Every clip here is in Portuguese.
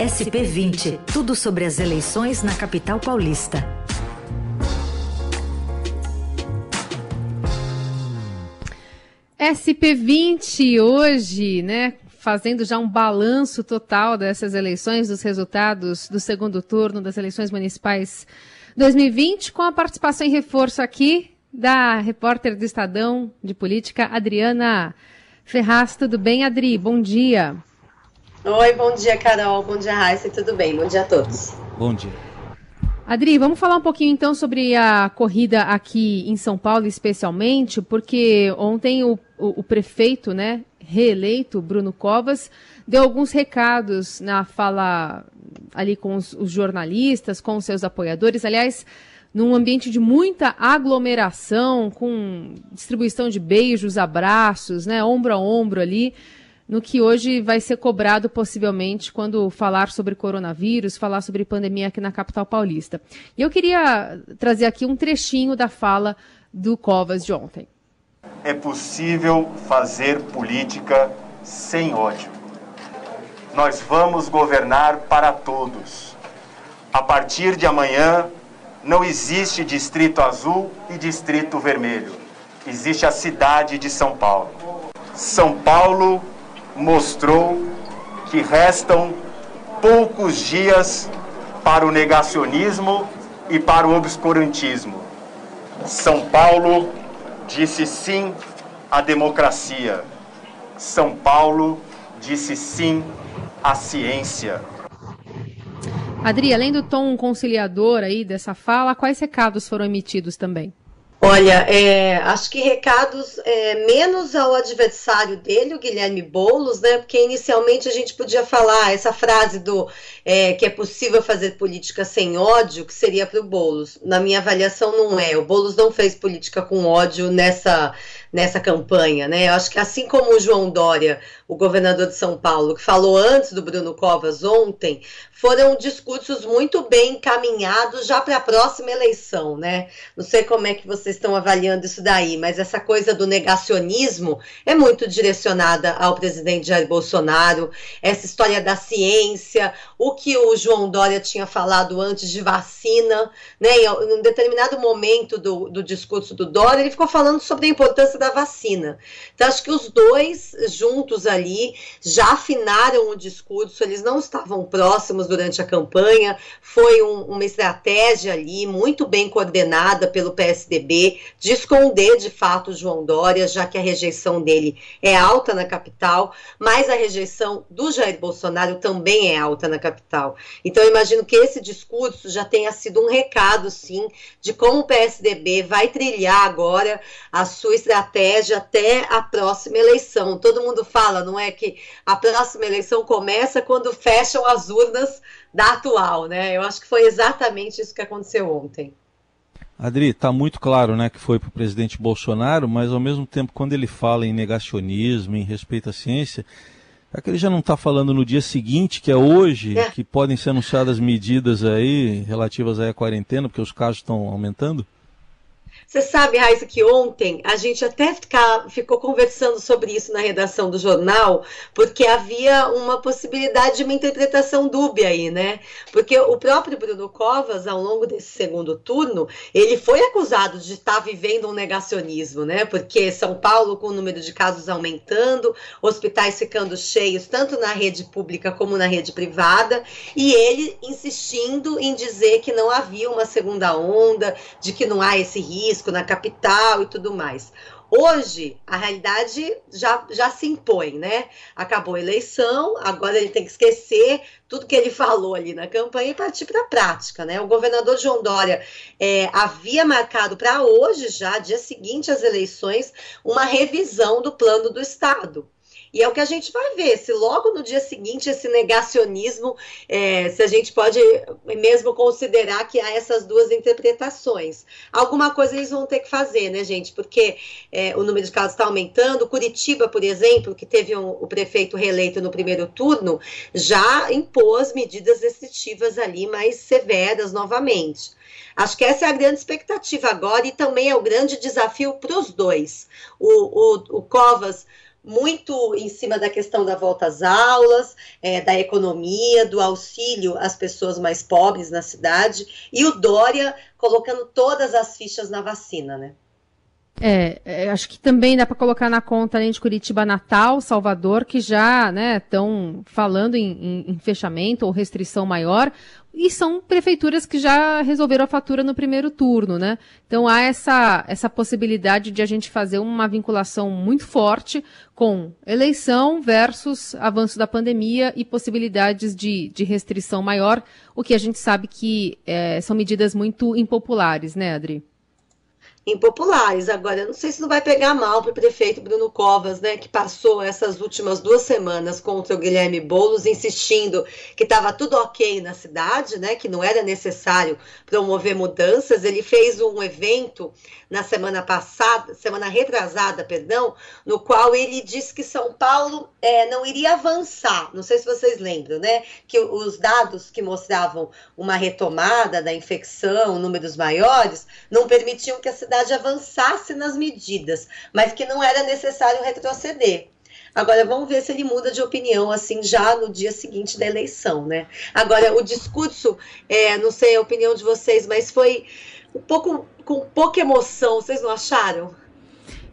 SP20, tudo sobre as eleições na capital paulista. SP20 hoje, né? Fazendo já um balanço total dessas eleições, dos resultados do segundo turno das eleições municipais 2020, com a participação em reforço aqui da repórter do Estadão de Política, Adriana Ferraz. Tudo bem, Adri? Bom dia. Oi, bom dia, Carol. Bom dia, Raíssa. Tudo bem? Bom dia a todos. Bom dia. Adri, vamos falar um pouquinho então sobre a corrida aqui em São Paulo, especialmente, porque ontem o, o, o prefeito, né, reeleito, Bruno Covas, deu alguns recados na fala ali com os, os jornalistas, com os seus apoiadores. Aliás, num ambiente de muita aglomeração, com distribuição de beijos, abraços, né, ombro a ombro ali no que hoje vai ser cobrado possivelmente quando falar sobre coronavírus, falar sobre pandemia aqui na capital paulista. E eu queria trazer aqui um trechinho da fala do Covas de ontem. É possível fazer política sem ódio. Nós vamos governar para todos. A partir de amanhã, não existe Distrito Azul e Distrito Vermelho. Existe a cidade de São Paulo. São Paulo mostrou que restam poucos dias para o negacionismo e para o obscurantismo. São Paulo disse sim à democracia. São Paulo disse sim à ciência. Adri, além do tom conciliador aí dessa fala, quais recados foram emitidos também? Olha, é, acho que recados é, menos ao adversário dele, o Guilherme Boulos, né? Porque inicialmente a gente podia falar essa frase do é, que é possível fazer política sem ódio, que seria para o Boulos. Na minha avaliação, não é. O Boulos não fez política com ódio nessa nessa campanha, né? Eu acho que assim como o João Dória, o governador de São Paulo, que falou antes do Bruno Covas ontem, foram discursos muito bem encaminhados já para a próxima eleição, né? Não sei como é que vocês estão avaliando isso daí, mas essa coisa do negacionismo é muito direcionada ao presidente Jair Bolsonaro, essa história da ciência, o que o João Dória tinha falado antes de vacina, né? Em um determinado momento do, do discurso do Dória, ele ficou falando sobre a importância da vacina. Então, acho que os dois juntos ali já afinaram o discurso, eles não estavam próximos durante a campanha, foi um, uma estratégia ali muito bem coordenada pelo PSDB de esconder de fato João Dória, já que a rejeição dele é alta na capital, mas a rejeição do Jair Bolsonaro também é alta na capital. Então, imagino que esse discurso já tenha sido um recado, sim, de como o PSDB vai trilhar agora a sua estratégia estratégia até a próxima eleição. Todo mundo fala, não é, que a próxima eleição começa quando fecham as urnas da atual, né? Eu acho que foi exatamente isso que aconteceu ontem. Adri, está muito claro né, que foi para o presidente Bolsonaro, mas ao mesmo tempo, quando ele fala em negacionismo, em respeito à ciência, é que ele já não está falando no dia seguinte, que é hoje, é. que podem ser anunciadas medidas aí relativas à quarentena, porque os casos estão aumentando? Você sabe, Raíssa, que ontem a gente até ficar, ficou conversando sobre isso na redação do jornal, porque havia uma possibilidade de uma interpretação dúbia aí, né? Porque o próprio Bruno Covas, ao longo desse segundo turno, ele foi acusado de estar vivendo um negacionismo, né? Porque São Paulo, com o número de casos aumentando, hospitais ficando cheios, tanto na rede pública como na rede privada, e ele insistindo em dizer que não havia uma segunda onda, de que não há esse risco risco na capital e tudo mais. Hoje, a realidade já, já se impõe, né? Acabou a eleição, agora ele tem que esquecer tudo que ele falou ali na campanha e partir para a prática, né? O governador João Dória é, havia marcado para hoje, já, dia seguinte às eleições, uma revisão do plano do Estado. E é o que a gente vai ver, se logo no dia seguinte esse negacionismo, é, se a gente pode mesmo considerar que há essas duas interpretações. Alguma coisa eles vão ter que fazer, né, gente? Porque é, o número de casos está aumentando. Curitiba, por exemplo, que teve um, o prefeito reeleito no primeiro turno, já impôs medidas restritivas ali mais severas novamente. Acho que essa é a grande expectativa agora e também é o grande desafio para os dois. O, o, o Covas muito em cima da questão da volta às aulas, é, da economia, do auxílio às pessoas mais pobres na cidade, e o Dória colocando todas as fichas na vacina, né? É, é, acho que também dá para colocar na conta, além de Curitiba, Natal, Salvador, que já estão né, falando em, em, em, fechamento ou restrição maior, e são prefeituras que já resolveram a fatura no primeiro turno, né? Então há essa, essa possibilidade de a gente fazer uma vinculação muito forte com eleição versus avanço da pandemia e possibilidades de, de restrição maior, o que a gente sabe que é, são medidas muito impopulares, né, Adri? Impopulares. Agora, eu não sei se não vai pegar mal para o prefeito Bruno Covas, né, que passou essas últimas duas semanas contra o Guilherme Boulos, insistindo que estava tudo ok na cidade, né, que não era necessário promover mudanças. Ele fez um evento na semana passada, semana retrasada, perdão, no qual ele disse que São Paulo é, não iria avançar. Não sei se vocês lembram, né, que os dados que mostravam uma retomada da infecção, números maiores, não permitiam que a cidade verdade, avançasse nas medidas, mas que não era necessário retroceder. Agora vamos ver se ele muda de opinião assim já no dia seguinte da eleição, né? Agora o discurso, é, não sei a opinião de vocês, mas foi um pouco com pouca emoção, vocês não acharam?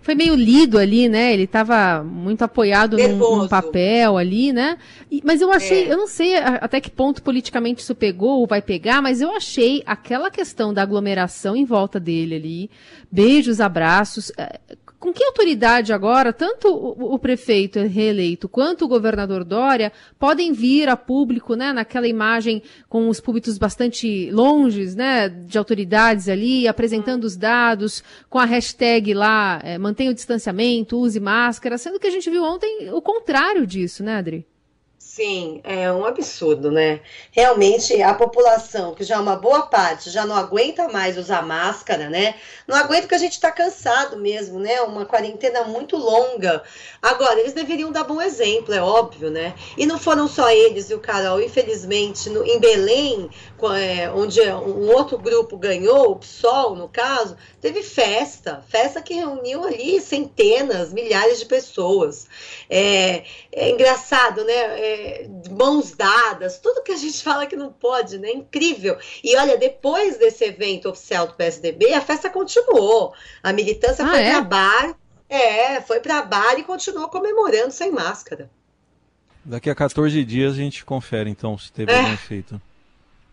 Foi meio lido ali, né? Ele estava muito apoiado num, num, papel ali, né? E, mas eu achei, é. eu não sei até que ponto politicamente isso pegou ou vai pegar, mas eu achei aquela questão da aglomeração em volta dele ali, beijos, abraços, é, com que autoridade agora, tanto o, o, prefeito reeleito quanto o governador Dória podem vir a público, né, naquela imagem com os públicos bastante longes, né, de autoridades ali, apresentando os dados, com a hashtag lá, é, mantenha o distanciamento, use máscara, sendo que a gente viu ontem o contrário disso, né, Adri? Sim, é um absurdo, né? Realmente a população, que já é uma boa parte, já não aguenta mais usar máscara, né? Não aguenta porque a gente está cansado mesmo, né? Uma quarentena muito longa. Agora, eles deveriam dar bom exemplo, é óbvio, né? E não foram só eles, viu, Carol? Infelizmente, no, em Belém, é, onde um outro grupo ganhou, o PSOL, no caso, teve festa. Festa que reuniu ali centenas, milhares de pessoas. É, é engraçado, né? É, mãos dadas, tudo que a gente fala que não pode, né? Incrível. E olha, depois desse evento oficial do PSDB, a festa continuou. A militância ah, foi é? para bar, é, foi para bar e continuou comemorando sem máscara. Daqui a 14 dias a gente confere, então, se teve é. algum efeito.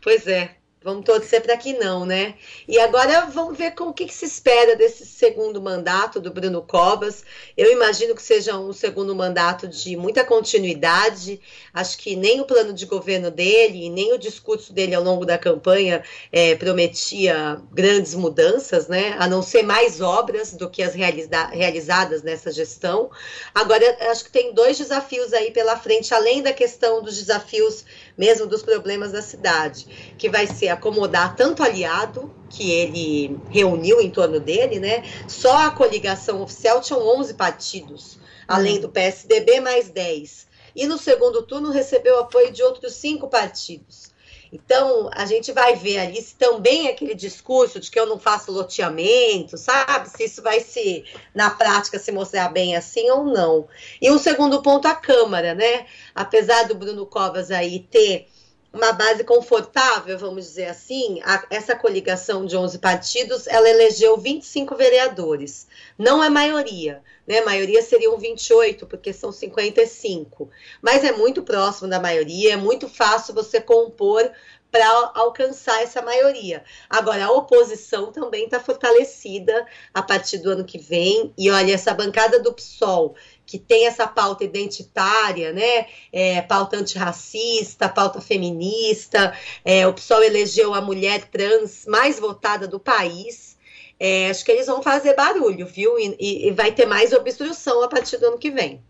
Pois é. Vamos torcer para que não, né? E agora vamos ver com o que, que, se espera desse segundo mandato do Bruno Covas. Eu imagino que seja um segundo mandato de muita continuidade. Acho que nem o plano de governo dele, nem o discurso dele ao longo da campanha é, prometia grandes mudanças, né? A não ser mais obras do que as realiza realizadas nessa gestão. Agora, acho que tem dois desafios aí pela frente, além da questão dos desafios mesmo dos problemas da cidade, que vai ser acomodar tanto aliado que ele reuniu em torno dele, né? Só a coligação oficial tinha 11 partidos, além do PSDB mais 10. E no segundo turno recebeu apoio de outros cinco partidos. Então, a gente vai ver ali se também aquele discurso de que eu não faço loteamento, sabe? Se isso vai se, na prática, se mostrar bem assim ou não. E um segundo ponto, a Câmara, né? Apesar do Bruno Covas aí ter uma base confortável, vamos dizer assim, a, essa coligação de 11 partidos, ela elegeu 25 vereadores. Não é maioria, né? A maioria seriam 28, porque são 55. Mas é muito próximo da maioria, é muito fácil você compor para alcançar essa maioria. Agora, a oposição também está fortalecida a partir do ano que vem. E olha, essa bancada do PSOL, que tem essa pauta identitária, né? É, pauta antirracista, pauta feminista. É, o PSOL elegeu a mulher trans mais votada do país. É, acho que eles vão fazer barulho, viu? E, e vai ter mais obstrução a partir do ano que vem.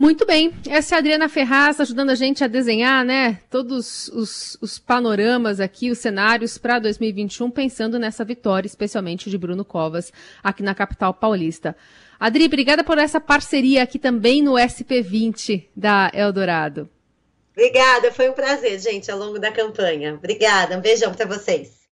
Muito bem, essa é a Adriana Ferraz ajudando a gente a desenhar, né, todos os, os panoramas aqui, os cenários para 2021, pensando nessa vitória, especialmente de Bruno Covas, aqui na capital paulista. Adri, obrigada por essa parceria aqui também no SP20 da Eldorado. Obrigada, foi um prazer, gente, ao longo da campanha. Obrigada, um beijão para vocês.